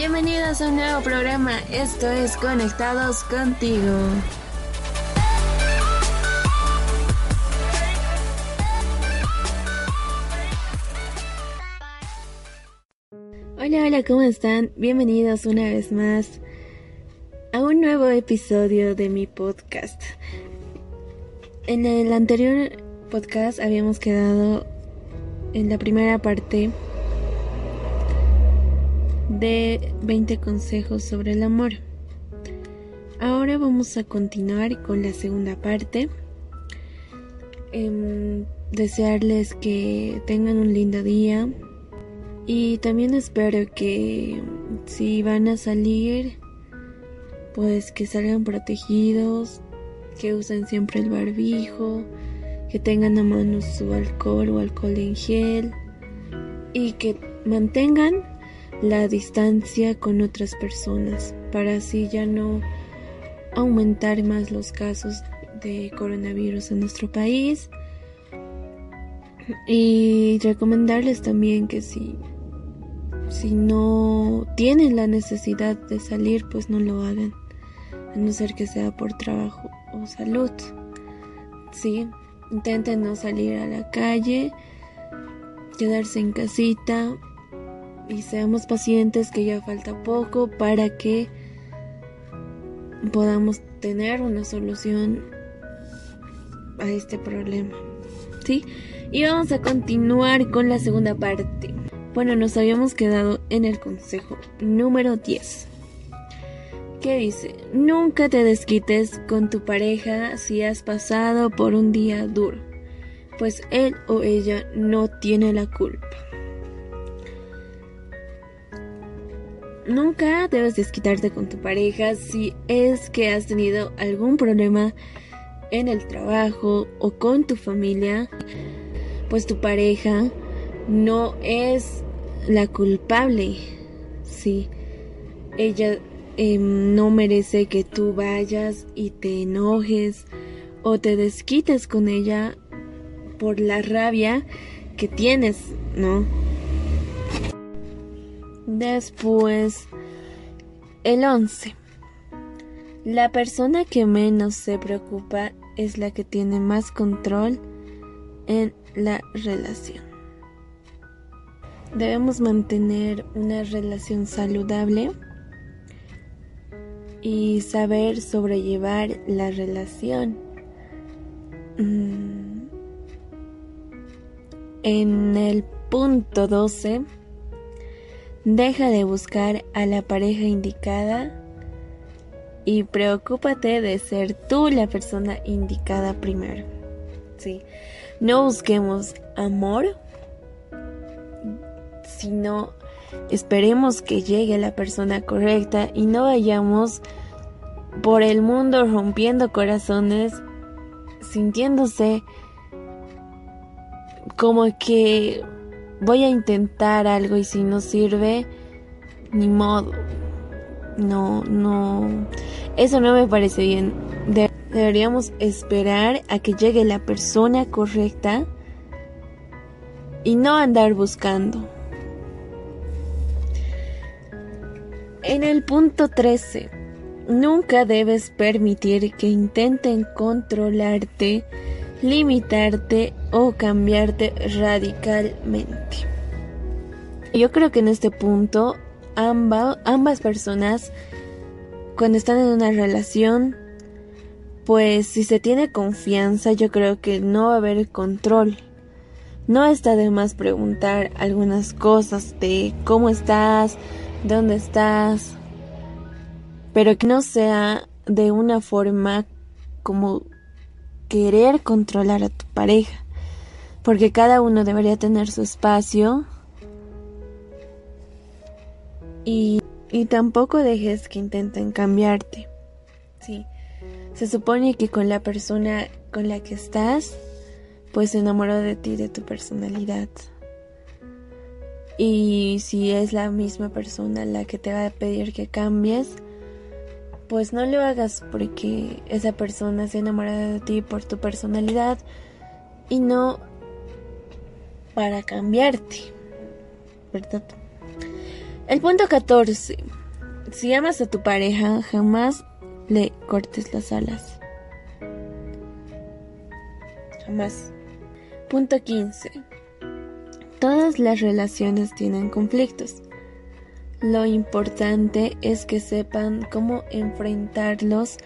Bienvenidos a un nuevo programa, esto es Conectados contigo. Hola, hola, ¿cómo están? Bienvenidos una vez más a un nuevo episodio de mi podcast. En el anterior podcast habíamos quedado en la primera parte de 20 consejos sobre el amor. Ahora vamos a continuar con la segunda parte. Em, desearles que tengan un lindo día y también espero que si van a salir pues que salgan protegidos, que usen siempre el barbijo, que tengan a mano su alcohol o alcohol en gel y que mantengan la distancia con otras personas para así ya no aumentar más los casos de coronavirus en nuestro país. Y recomendarles también que si si no tienen la necesidad de salir pues no lo hagan a no ser que sea por trabajo o salud. Sí intenten no salir a la calle quedarse en casita y seamos pacientes que ya falta poco para que podamos tener una solución a este problema. ¿Sí? Y vamos a continuar con la segunda parte. Bueno, nos habíamos quedado en el consejo número 10. ¿Qué dice? Nunca te desquites con tu pareja si has pasado por un día duro, pues él o ella no tiene la culpa. Nunca debes desquitarte con tu pareja si es que has tenido algún problema en el trabajo o con tu familia, pues tu pareja no es la culpable. Sí, ella em, no merece que tú vayas y te enojes o te desquites con ella por la rabia que tienes, ¿no? Después, el 11. La persona que menos se preocupa es la que tiene más control en la relación. Debemos mantener una relación saludable y saber sobrellevar la relación. Mm. En el punto 12 Deja de buscar a la pareja indicada y preocúpate de ser tú la persona indicada primero. Sí. No busquemos amor, sino esperemos que llegue la persona correcta y no vayamos por el mundo rompiendo corazones, sintiéndose como que voy a intentar algo y si no sirve, ni modo. No, no. Eso no me parece bien. deberíamos esperar a que llegue la persona correcta y no andar buscando. En el punto 13, nunca debes permitir que intenten controlarte limitarte o cambiarte radicalmente. Yo creo que en este punto ambas personas cuando están en una relación pues si se tiene confianza yo creo que no va a haber control. No está de más preguntar algunas cosas de cómo estás, dónde estás, pero que no sea de una forma como querer controlar a tu pareja, porque cada uno debería tener su espacio y, y tampoco dejes que intenten cambiarte. Sí. Se supone que con la persona con la que estás, pues se enamoró de ti, de tu personalidad. Y si es la misma persona la que te va a pedir que cambies, pues no lo hagas porque esa persona se enamorada de ti por tu personalidad y no para cambiarte. ¿Verdad? El punto 14. Si amas a tu pareja, jamás le cortes las alas. Jamás. Punto 15. Todas las relaciones tienen conflictos. Lo importante es que sepan cómo enfrentarlos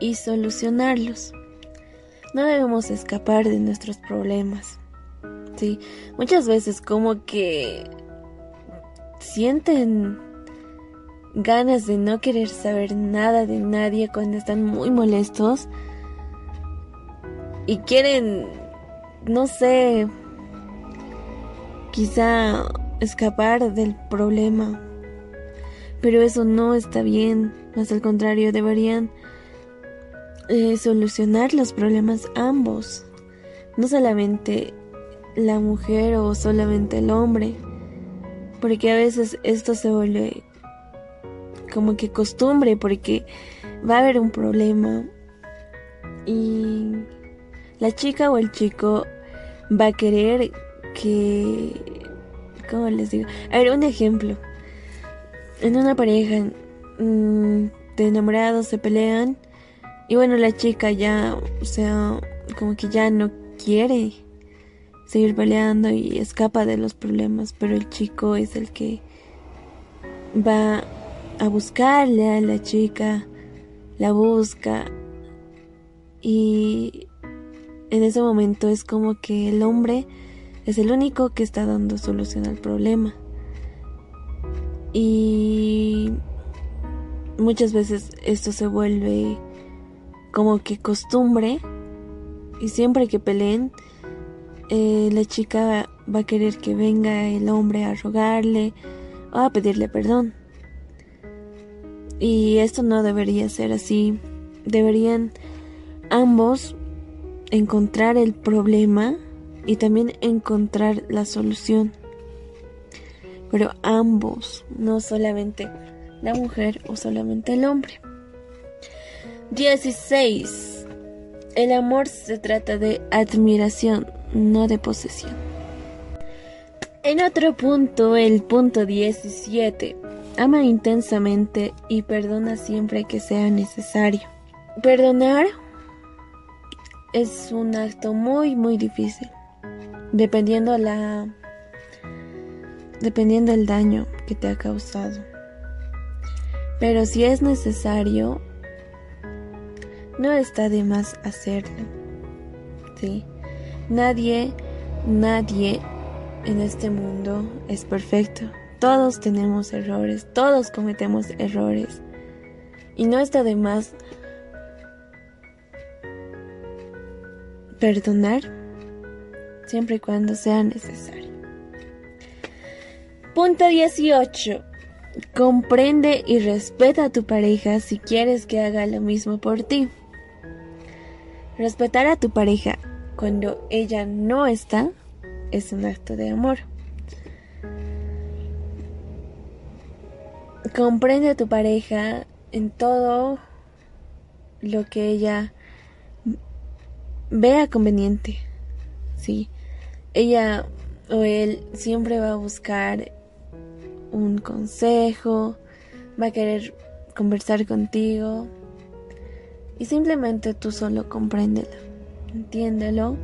y solucionarlos. No debemos escapar de nuestros problemas. Sí, muchas veces como que sienten ganas de no querer saber nada de nadie cuando están muy molestos y quieren, no sé, quizá escapar del problema. Pero eso no está bien, más al contrario, deberían eh, solucionar los problemas ambos, no solamente la mujer o solamente el hombre, porque a veces esto se vuelve como que costumbre, porque va a haber un problema y la chica o el chico va a querer que, ¿cómo les digo? A ver, un ejemplo. En una pareja mm, de enamorados se pelean y bueno, la chica ya, o sea, como que ya no quiere seguir peleando y escapa de los problemas, pero el chico es el que va a buscarle a la chica, la busca y en ese momento es como que el hombre es el único que está dando solución al problema. Y muchas veces esto se vuelve como que costumbre y siempre que peleen eh, la chica va a querer que venga el hombre a rogarle o a pedirle perdón. Y esto no debería ser así. Deberían ambos encontrar el problema y también encontrar la solución pero ambos, no solamente la mujer o solamente el hombre. 16. El amor se trata de admiración, no de posesión. En otro punto, el punto 17. Ama intensamente y perdona siempre que sea necesario. Perdonar es un acto muy, muy difícil. Dependiendo la dependiendo del daño que te ha causado. Pero si es necesario, no está de más hacerlo. ¿Sí? Nadie, nadie en este mundo es perfecto. Todos tenemos errores, todos cometemos errores. Y no está de más perdonar siempre y cuando sea necesario. Punto 18. Comprende y respeta a tu pareja si quieres que haga lo mismo por ti. Respetar a tu pareja cuando ella no está es un acto de amor. Comprende a tu pareja en todo lo que ella vea conveniente. Sí, ella o él siempre va a buscar un consejo, va a querer conversar contigo y simplemente tú solo compréndelo, entiéndelo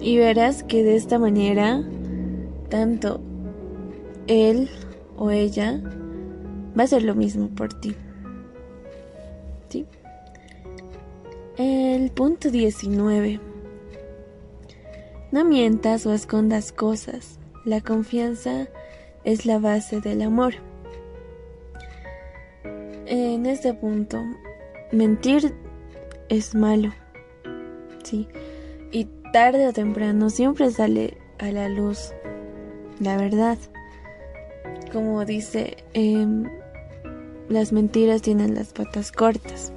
y verás que de esta manera tanto él o ella va a hacer lo mismo por ti. ¿Sí? El punto 19 no mientas o escondas cosas. La confianza es la base del amor. En este punto mentir es malo. Sí. Y tarde o temprano siempre sale a la luz la verdad. Como dice, em, las mentiras tienen las patas cortas.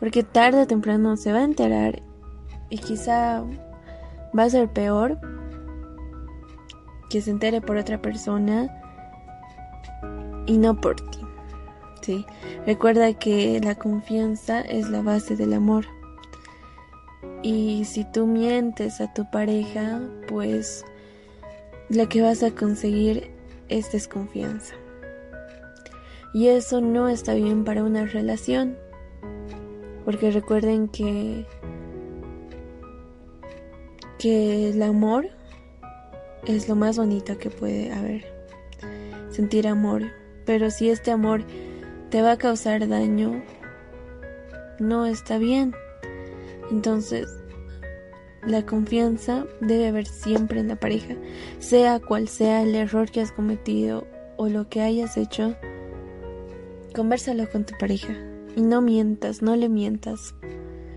Porque tarde o temprano se va a enterar y quizá va a ser peor que se entere por otra persona y no por ti. Recuerda que la confianza es la base del amor. Y si tú mientes a tu pareja, pues lo que vas a conseguir es desconfianza. Y eso no está bien para una relación. Porque recuerden que que el amor es lo más bonito que puede haber. Sentir amor. Pero si este amor te va a causar daño, no está bien. Entonces, la confianza debe haber siempre en la pareja, sea cual sea el error que has cometido o lo que hayas hecho. Conversalo con tu pareja y no mientas, no le mientas,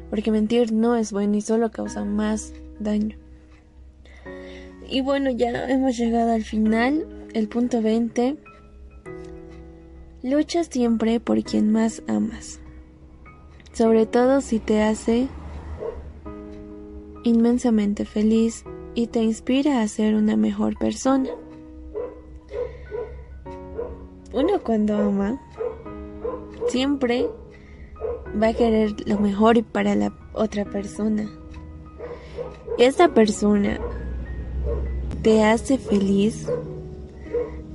porque mentir no es bueno y solo causa más daño. Y bueno, ya hemos llegado al final, el punto 20. Lucha siempre por quien más amas, sobre todo si te hace inmensamente feliz y te inspira a ser una mejor persona. Uno cuando ama, siempre va a querer lo mejor para la otra persona. Esta persona te hace feliz,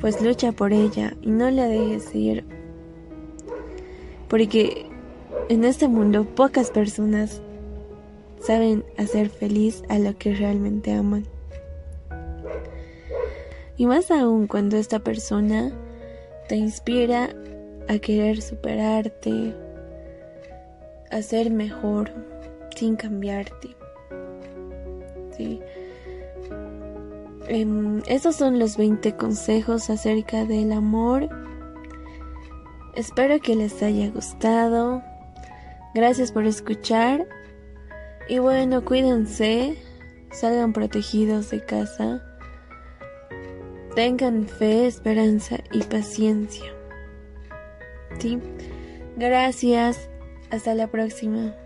pues lucha por ella y no la dejes ir. Porque en este mundo pocas personas saben hacer feliz a lo que realmente aman. Y más aún cuando esta persona te inspira a querer superarte, a ser mejor sin cambiarte. ¿Sí? Em, esos son los 20 consejos acerca del amor. Espero que les haya gustado. Gracias por escuchar. Y bueno, cuídense, salgan protegidos de casa, tengan fe, esperanza y paciencia. ¿Sí? Gracias, hasta la próxima.